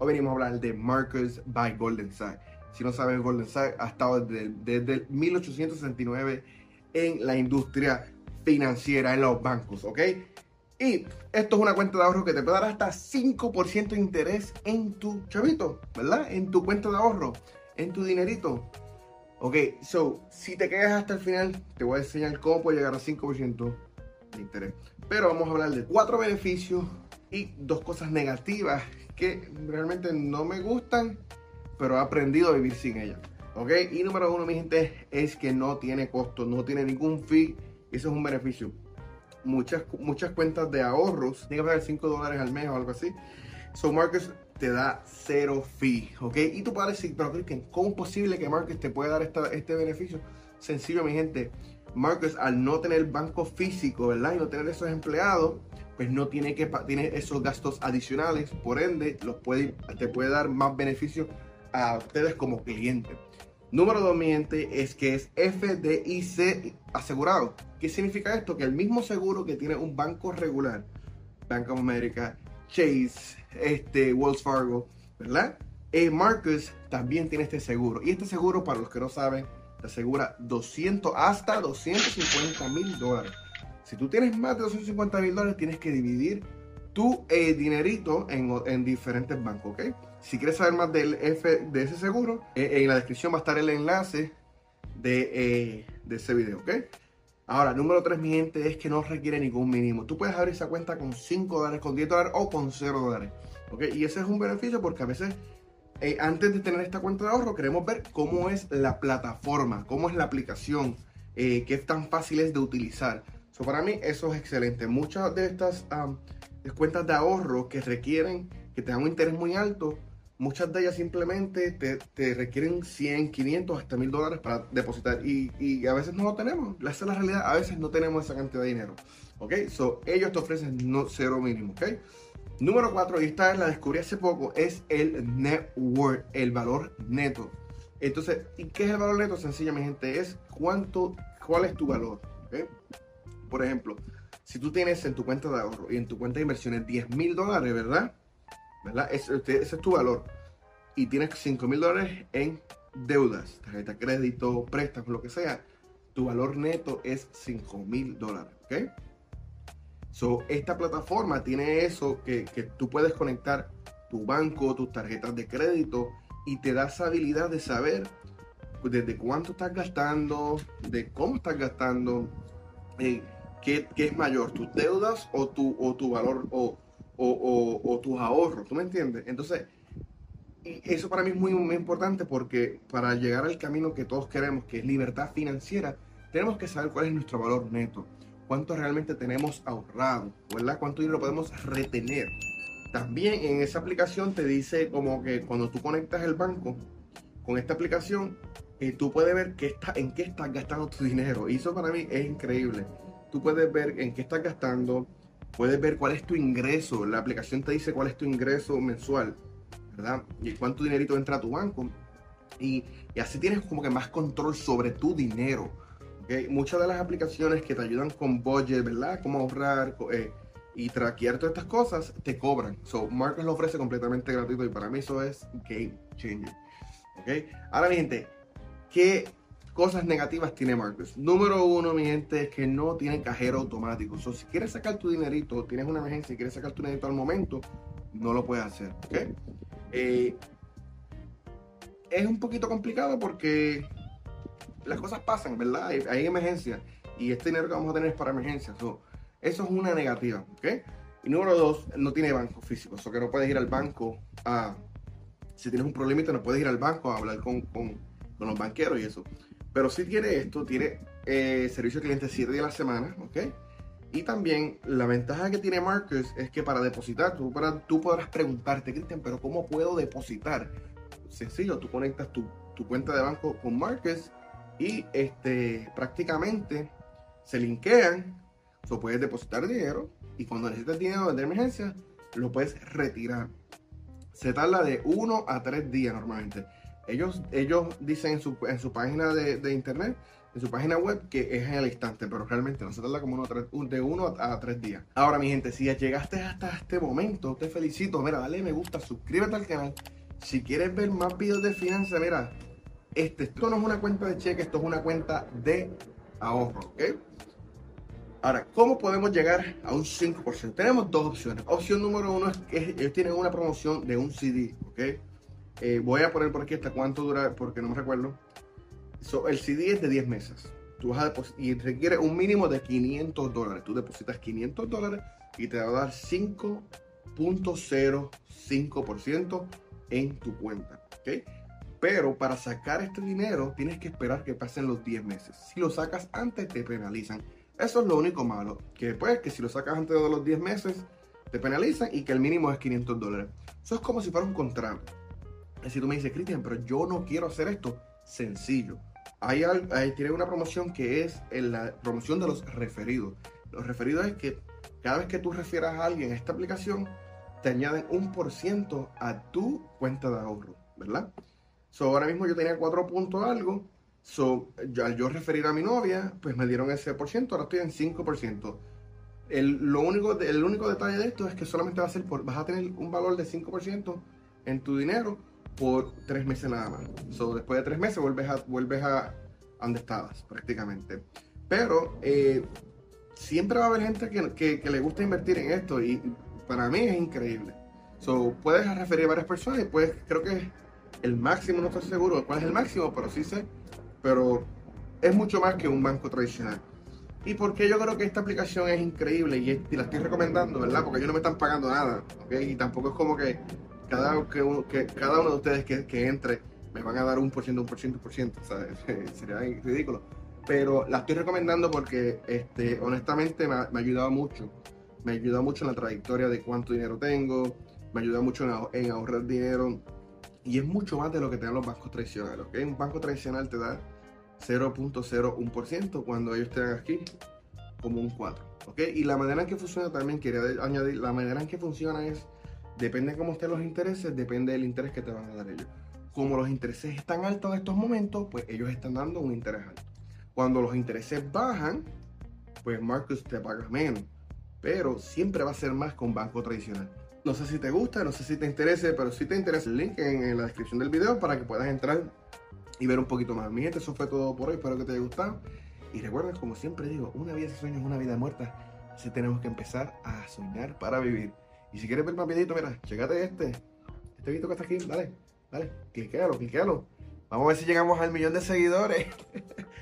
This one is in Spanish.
Hoy venimos a hablar de Marcus by Golden Sachs. Si no saben, Golden Sachs ha estado desde, desde 1869 en la industria financiera, en los bancos, ¿ok? Y esto es una cuenta de ahorro que te puede dar hasta 5% de interés en tu chavito, ¿verdad? En tu cuenta de ahorro, en tu dinerito. Ok, so, si te quedas hasta el final, te voy a enseñar cómo puedes llegar a 5% de interés. Pero vamos a hablar de cuatro beneficios y dos cosas negativas que realmente no me gustan, pero he aprendido a vivir sin ellas. Ok, y número uno, mi gente, es que no tiene costo, no tiene ningún fee. Eso es un beneficio. Muchas, muchas cuentas de ahorros, tiene que pagar 5 dólares al mes o algo así. So Marcus te da cero fee, ¿ok? Y tú puedes decir, pero ¿cómo es posible que Marcus te pueda dar esta, este beneficio? Sencillo, mi gente. Marcus, al no tener banco físico, ¿verdad? Y no tener esos empleados, pues no tiene que tiene esos gastos adicionales, por ende, los puede, te puede dar más beneficios a ustedes como cliente. Número dos, mi gente, es que es FDIC asegurado. ¿Qué significa esto? Que el mismo seguro que tiene un banco regular, Bank of America, Chase, este, Wells Fargo, ¿verdad? Eh, Marcus también tiene este seguro. Y este seguro, para los que no saben, te asegura 200 hasta 250 mil dólares. Si tú tienes más de 250 mil dólares, tienes que dividir tu eh, dinerito en, en, diferentes bancos, ¿ok? Si quieres saber más del F, de ese seguro, eh, en la descripción va a estar el enlace de, eh, ese video, ¿ok? Ahora, número 3, mi gente, es que no requiere ningún mínimo. Tú puedes abrir esa cuenta con 5 dólares, con 10 dólares o con 0 dólares. ¿Ok? Y ese es un beneficio porque a veces, eh, antes de tener esta cuenta de ahorro, queremos ver cómo es la plataforma, cómo es la aplicación, eh, qué tan fácil es de utilizar. So, para mí, eso es excelente. Muchas de estas um, cuentas de ahorro que requieren que tengan un interés muy alto, muchas de ellas simplemente te, te, requieren 100, 500, hasta 1000 dólares para depositar y, y, a veces no lo tenemos. Esa es la realidad, a veces no tenemos esa cantidad de dinero. ¿Ok? So, ellos te ofrecen no, cero mínimo. ¿Ok? Número 4, y esta la descubrí hace poco, es el net worth, el valor neto. Entonces, ¿y qué es el valor neto? Sencilla, mi gente, es cuánto, cuál es tu valor. Por ejemplo, si tú tienes en tu cuenta de ahorro y en tu cuenta de inversiones 10 mil dólares, ¿verdad? ¿verdad? Ese, ese, es tu valor. Y tienes 5 mil dólares en deudas, tarjeta de crédito, préstamos, lo que sea. Tu valor neto es 5 mil dólares, ¿ok? So, esta plataforma tiene eso que, que tú puedes conectar tu banco, tus tarjetas de crédito y te da esa habilidad de saber desde cuánto estás gastando, de cómo estás gastando, eh, qué, qué, es mayor, tus deudas o tu, o tu valor o, o, o, tus ahorros, ¿tú me entiendes? Entonces, eso para mí es muy, muy importante porque para llegar al camino que todos queremos, que es libertad financiera, tenemos que saber cuál es nuestro valor neto, cuánto realmente tenemos ahorrado, ¿verdad? Cuánto dinero podemos retener. También en esa aplicación te dice como que cuando tú conectas el banco con esta aplicación, eh, tú puedes ver qué está, en qué estás gastando tu dinero. Y eso para mí es increíble. Tú puedes ver en qué estás gastando, puedes ver cuál es tu ingreso. La aplicación te dice cuál es tu ingreso mensual, ¿verdad? Y cuánto dinerito entra a tu banco. Y, y así tienes como que más control sobre tu dinero. ¿okay? Muchas de las aplicaciones que te ayudan con budget, ¿verdad? Cómo ahorrar eh, y traquear todas estas cosas, te cobran. So, Marcos lo ofrece completamente gratuito y para mí eso es game changer. ¿okay? Ahora, mi gente, ¿qué cosas negativas tiene Marcus. Número uno, mi gente, es que no tiene cajero automático. So, si quieres sacar tu dinerito, tienes una emergencia y quieres sacar tu dinerito al momento, no lo puedes hacer. ¿okay? Eh, es un poquito complicado porque las cosas pasan, ¿verdad? Hay, hay emergencias y este dinero que vamos a tener es para emergencias. So, eso es una negativa. ¿okay? Y número dos, no tiene banco físico. O so que no puedes ir al banco a. Si tienes un problemita, no puedes ir al banco a hablar con, con, con los banqueros y eso. Pero sí tiene esto, tiene eh, servicio cliente 7 días a la semana, ¿ok? Y también la ventaja que tiene Marcus es que para depositar, tú, para, tú podrás preguntarte, Cristian, pero ¿cómo puedo depositar? Sencillo, tú conectas tu, tu cuenta de banco con Marcus y este, prácticamente se linkean, o puedes depositar dinero y cuando necesitas dinero de emergencia, lo puedes retirar. Se tarda de 1 a 3 días normalmente. Ellos, ellos dicen en su, en su página de, de internet en su página web que es en el instante, pero realmente no se tarda como de uno a tres días. Ahora, mi gente, si ya llegaste hasta este momento, te felicito. Mira, dale me gusta, suscríbete al canal. Si quieres ver más videos de finanzas, mira, este, esto no es una cuenta de cheque, esto es una cuenta de ahorro, ¿ok? Ahora, ¿cómo podemos llegar a un 5%? Tenemos dos opciones. Opción número uno es que ellos tienen una promoción de un CD, ¿ok? Eh, voy a poner por aquí hasta cuánto dura, porque no me recuerdo el CD es de 10 meses. Tú vas a y requiere un mínimo de 500 dólares. Tú depositas 500 dólares y te va a dar 5.05% en tu cuenta. ¿okay? Pero para sacar este dinero tienes que esperar que pasen los 10 meses. Si lo sacas antes te penalizan. Eso es lo único malo. Que después que si lo sacas antes de los 10 meses te penalizan y que el mínimo es 500 dólares. Eso es como si fuera un contrato. Decir, tú me dices, Cristian, pero yo no quiero hacer esto. Sencillo hay, tiene una promoción que es la promoción de los referidos. Los referidos es que cada vez que tú refieras a alguien a esta aplicación, te añaden un por ciento a tu cuenta de ahorro, ¿verdad? So, ahora mismo yo tenía 4 puntos algo. So, al yo referir a mi novia, pues me dieron ese por ciento, ahora estoy en 5%. El, lo único, el único detalle de esto es que solamente va a ser vas a tener un valor de 5% en tu dinero por tres meses nada más. So, después de tres meses vuelves a, vuelves a donde estabas prácticamente. Pero eh, siempre va a haber gente que, que, le gusta invertir en esto y para mí es increíble. So, puedes referir a varias personas y pues creo que el máximo, no estoy seguro cuál es el máximo, pero sí sé. Pero es mucho más que un banco tradicional. Y porque yo creo que esta aplicación es increíble y, la estoy recomendando, ¿verdad? Porque ellos no me están pagando nada. Y tampoco es como que cada, que, que cada uno de ustedes que, que, entre me van a dar un por ciento, un por ciento, un por ciento, Sería ridículo. Pero la estoy recomendando porque, este, honestamente, me ha, ayudado mucho. Me ha ayudado mucho en la trayectoria de cuánto dinero tengo, me ha ayudado mucho en, ahorrar dinero. Y es mucho más de lo que te dan los bancos tradicionales, ¿ok? Un banco tradicional te da 0.01% cuando ellos te dan aquí como un 4, ¿ok? Y la manera en que funciona también, quería añadir, la manera en que funciona es Depende de cómo estén los intereses, depende del interés que te van a dar ellos. Como los intereses están altos en estos momentos, pues ellos están dando un interés alto. Cuando los intereses bajan, pues Marcus te paga menos. Pero siempre va a ser más con banco tradicional. No sé si te gusta, no sé si te interesa, pero si te interesa el link en, la descripción del video para que puedas entrar y ver un poquito más. Mi gente, eso fue todo por hoy. Espero que te haya gustado. Y recuerda, como siempre digo, una vida de sueños es una vida muerta. Así tenemos que empezar a soñar para vivir. Y si quieres ver más videitos, mira, checate este. Este video que está aquí, dale, dale, cliquealo, cliquealo. Vamos a ver si llegamos al millón de seguidores.